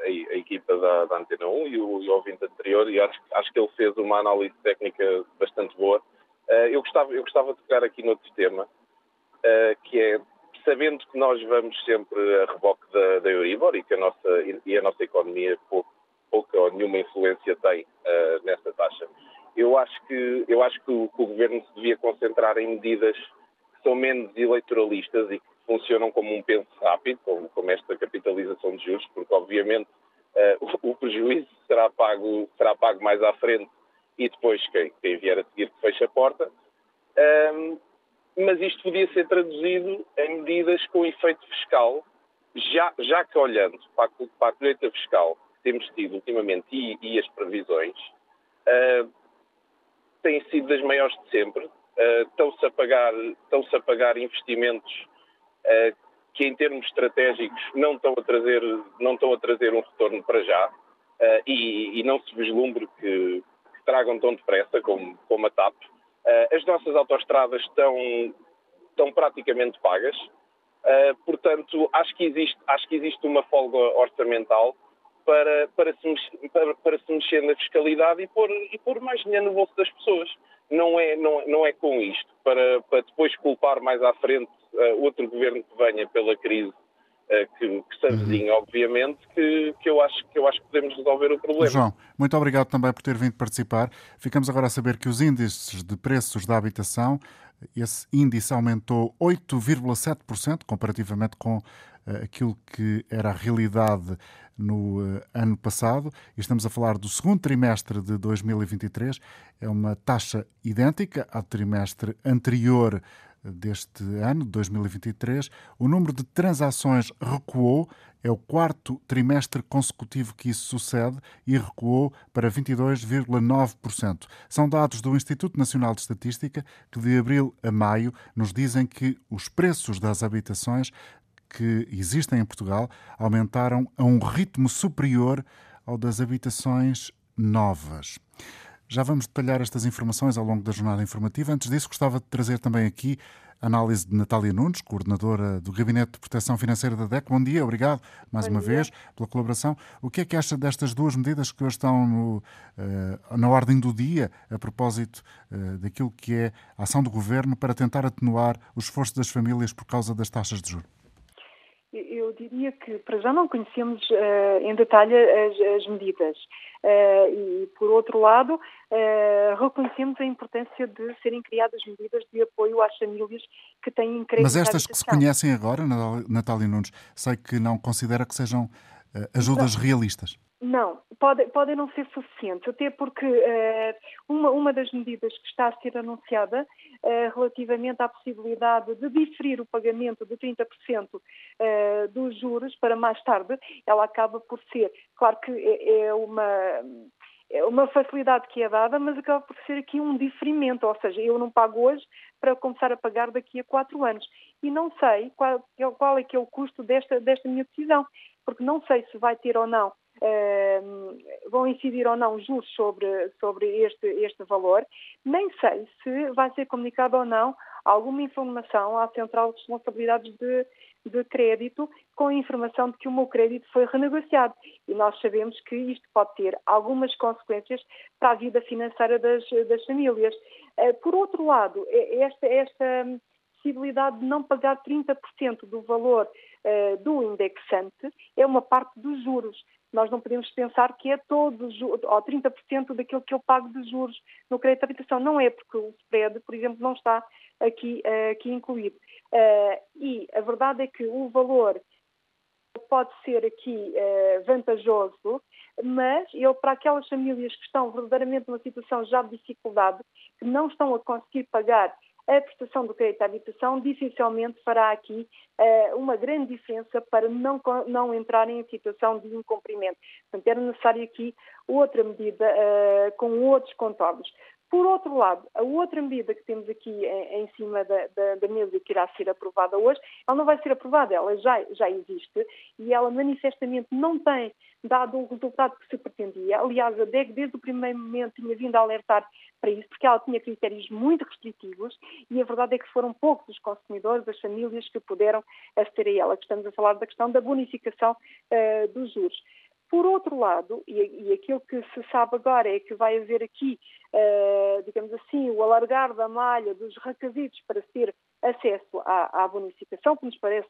a, a, equipa da, da, Antena 1 e o, e o ouvinte anterior, e acho, acho que ele fez uma análise técnica bastante boa Uh, eu, gostava, eu gostava de tocar aqui noutro tema, uh, que é, sabendo que nós vamos sempre a reboque da, da Euribor e que a nossa, e a nossa economia pouco, pouca ou nenhuma influência tem uh, nessa taxa, eu acho, que, eu acho que o, que o Governo se devia concentrar em medidas que são menos eleitoralistas e que funcionam como um penso rápido, como, como esta capitalização de juros, porque obviamente o, o prejuízo será pago, será pago mais à frente e depois quem, quem vier a seguir que feche a porta. Um, mas isto podia ser traduzido em medidas com efeito fiscal, já, já que olhando para a, para a colheita fiscal que temos tido ultimamente e, e as previsões, uh, têm sido das maiores de sempre. Uh, estão-se a pagar, estão-se a pagar investimentos uh, que em termos estratégicos não estão a trazer, não estão a trazer um retorno para já uh, e, e, não se vislumbre que, tragam tão depressa como, como a TAP. Uh, as nossas autoestradas estão, estão praticamente pagas, uh, portanto, acho que, existe, acho que existe uma folga orçamental para, para, se, mexer, para, para se mexer na fiscalidade e pôr, e pôr mais dinheiro no bolso das pessoas. Não é, não, não é com isto, para, para depois culpar mais à frente uh, outro governo que venha pela crise eh, que, que se avizinha, obviamente, que, que, eu acho, que eu acho que podemos resolver o problema. João, muito obrigado também por ter vindo participar. Ficamos agora a saber que os índices de preços da habitação, esse índice aumentou 8,7% comparativamente com uh, aquilo que era a realidade no uh, ano passado. E estamos a falar do segundo trimestre de 2023. É uma taxa idêntica ao trimestre anterior deste ano, 2023, o número de transações recuou, é o quarto trimestre consecutivo que isso sucede e recuou para 22,9%. São dados do Instituto Nacional de Estatística que de abril a maio nos dizem que os preços das habitações que existem em Portugal aumentaram a um ritmo superior ao das habitações novas. Já vamos detalhar estas informações ao longo da jornada informativa. Antes disso, gostava de trazer também aqui a análise de Natália Nunes, coordenadora do Gabinete de Proteção Financeira da DEC. Bom dia, obrigado mais Bom uma dia. vez pela colaboração. O que é que acha destas duas medidas que hoje estão no, uh, na ordem do dia a propósito uh, daquilo que é a ação do Governo para tentar atenuar o esforço das famílias por causa das taxas de juros? Eu diria que para já não conhecemos uh, em detalhe as, as medidas. Uh, e, por outro lado, uh, reconhecemos a importância de serem criadas medidas de apoio às famílias que têm crédito. Mas estas que se conhecem agora, Natália Nunes, sei que não considera que sejam ajudas não. realistas. Não, podem pode não ser suficientes, até porque uh, uma, uma das medidas que está a ser anunciada uh, relativamente à possibilidade de diferir o pagamento de 30% uh, dos juros para mais tarde, ela acaba por ser, claro que é, é uma é uma facilidade que é dada, mas acaba por ser aqui um diferimento, ou seja, eu não pago hoje para começar a pagar daqui a quatro anos. E não sei qual, qual é que é o custo desta, desta minha decisão, porque não sei se vai ter ou não, uh, vão incidir ou não juros sobre, sobre este, este valor, nem sei se vai ser comunicado ou não alguma informação à Central de Responsabilidades de, de Crédito com a informação de que o meu crédito foi renegociado. E nós sabemos que isto pode ter algumas consequências para a vida financeira das, das famílias. Eh, por outro lado, esta, esta possibilidade de não pagar 30% do valor uh, do indexante é uma parte dos juros. Nós não podemos pensar que é todo ou 30% daquilo que eu pago de juros no crédito de habitação. Não é, porque o spread, por exemplo, não está aqui, uh, aqui incluído. Uh, e a verdade é que o valor pode ser aqui uh, vantajoso, mas ele, para aquelas famílias que estão verdadeiramente numa situação já de dificuldade, que não estão a conseguir pagar a prestação do crédito à habitação dificilmente fará aqui uh, uma grande diferença para não, não entrarem em situação de incumprimento. Portanto, era necessário aqui outra medida uh, com outros contornos. Por outro lado, a outra medida que temos aqui em, cima da, da, da, mesa que irá ser aprovada hoje, ela não vai ser aprovada, ela já, já existe e ela manifestamente não tem dado o resultado que se pretendia. Aliás, a DEG desde o primeiro momento tinha vindo a alertar para isso, porque ela tinha critérios muito restritivos e a verdade é que foram poucos os consumidores, as famílias que puderam aceder a ela. Estamos a falar da questão da bonificação uh, dos juros. Por outro lado, e, e, aquilo que se sabe agora é que vai haver aqui, uh, digamos assim, o alargar da malha dos requisitos para ter acesso à, à bonificação, que nos parece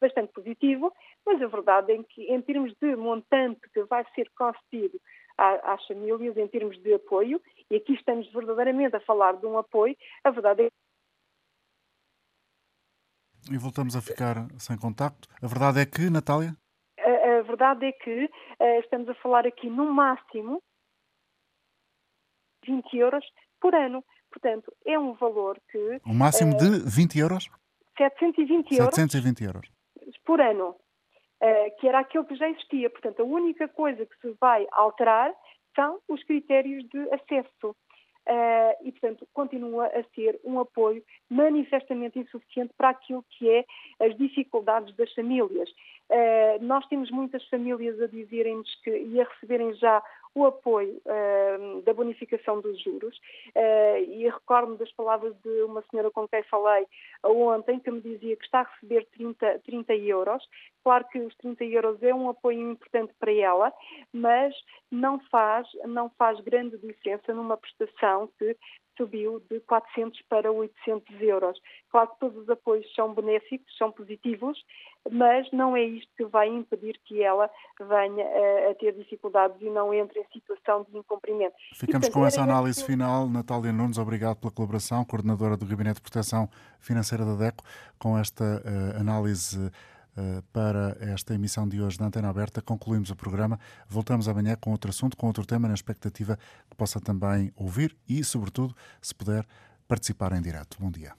bastante, positivo, mas a verdade é que, em termos de montante que vai ser concedido às famílias, em termos de apoio, e aqui estamos verdadeiramente a falar de um apoio, a verdade é e voltamos a ficar sem contacto. A verdade é que, Natália? A verdade é que uh, estamos a falar aqui no máximo 20 euros por ano. Portanto, é um valor que. O máximo uh, de 20 euros? 720 euros. 720 euros. Por ano. Uh, que era aquele que já existia. Portanto, a única coisa que se vai alterar são os critérios de acesso. Uh, e, portanto, continua a ser um apoio manifestamente insuficiente para aquilo que é as dificuldades das famílias. Uh, nós temos muitas famílias a dizerem-nos que e a receberem já o apoio uh, da bonificação dos juros. Uh, e recordo-me das palavras de uma senhora com quem falei ontem, que me dizia que está a receber 30, 30 euros. Claro que os 30 euros é um apoio importante para ela, mas não faz, não faz grande diferença numa prestação que subiu de 400 para 800 euros. Claro que todos os apoios são benéficos, são positivos, mas não é isto que vai impedir que ela venha a, a ter dificuldades e não entre em situação de incumprimento. Ficamos e, portanto, com essa análise que... final. Natália Nunes, obrigado pela colaboração, coordenadora do Gabinete de Proteção Financeira da DECO, com esta uh, análise eh, para esta emissão de hoje da Antena Aberta. Concluímos o programa. Voltamos amanhã com outro assunto, com outro tema, na expectativa que possa também ouvir e, sobretudo, se puder, participar em direto. Bom dia.